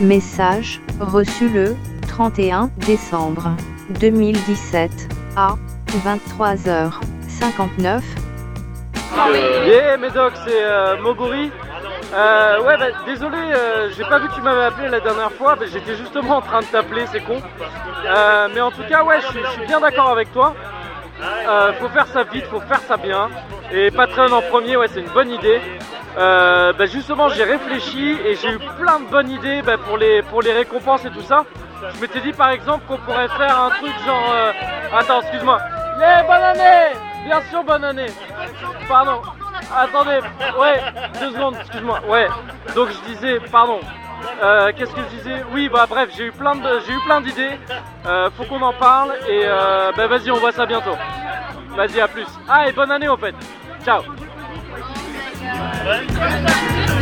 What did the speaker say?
Message reçu le 31 décembre 2017 à 23h59. Yeah Médoc, c'est euh, Moguri. Euh, ouais, bah, désolé, euh, j'ai pas vu que tu m'avais appelé la dernière fois. Bah, J'étais justement en train de t'appeler, c'est con. Euh, mais en tout cas, ouais, je suis- bien d'accord avec toi. Euh, faut faire ça vite, faut faire ça bien. Et Patreon en premier, ouais, c'est une bonne idée. Euh, bah, justement, j'ai réfléchi et j'ai eu plein de bonnes idées bah, pour, les, récompenses et tout ça. Je m'étais dit par exemple qu'on pourrait faire un truc genre. euh, Attends, excuse-moi. Yeah, bonne année Bien sûr, bonne année Pardon. Attendez, ouais, deux secondes, excuse-moi. Ouais, donc je disais, pardon. Euh, Qu'est-ce que je disais? Oui, bah bref, j'ai eu plein j'ai eu plein d'idées. Faut qu'on en parle et bah vas-y, on voit ça bientôt. Vas-y, à plus. Ah et bonne année au fait. Ciao. Ouais.